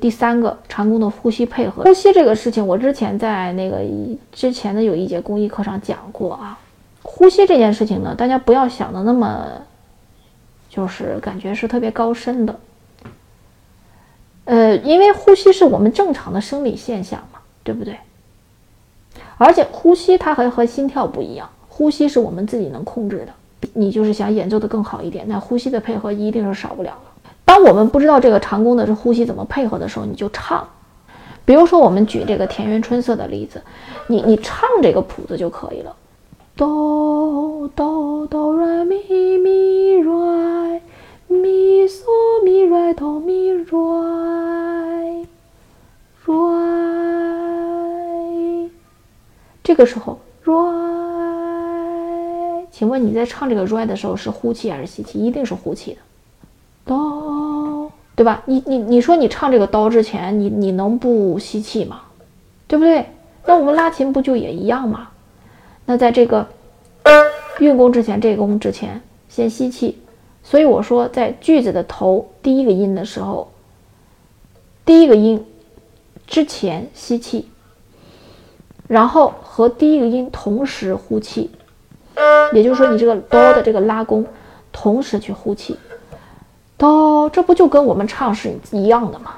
第三个长弓的呼吸配合，呼吸这个事情，我之前在那个之前的有一节公益课上讲过啊。呼吸这件事情呢，大家不要想的那么，就是感觉是特别高深的。呃，因为呼吸是我们正常的生理现象嘛，对不对？而且呼吸它还和心跳不一样，呼吸是我们自己能控制的。你就是想演奏的更好一点，那呼吸的配合一定是少不了的。当我们不知道这个长弓的这呼吸怎么配合的时候，你就唱。比如说，我们举这个田园春色的例子，你你唱这个谱子就可以了。哆哆哆来咪咪来咪嗦咪来哆咪来来，这个时候来，请问你在唱这个来的时候是呼气还是吸气？一定是呼气的。哆，对吧？你你你说你唱这个哆之前，你你能不吸气吗？对不对？那我们拉琴不就也一样吗？那在这个运弓之前，这个弓之前先吸气。所以我说，在句子的头第一个音的时候，第一个音之前吸气，然后和第一个音同时呼气，也就是说，你这个哆的这个拉弓同时去呼气。这不就跟我们唱是一样的吗？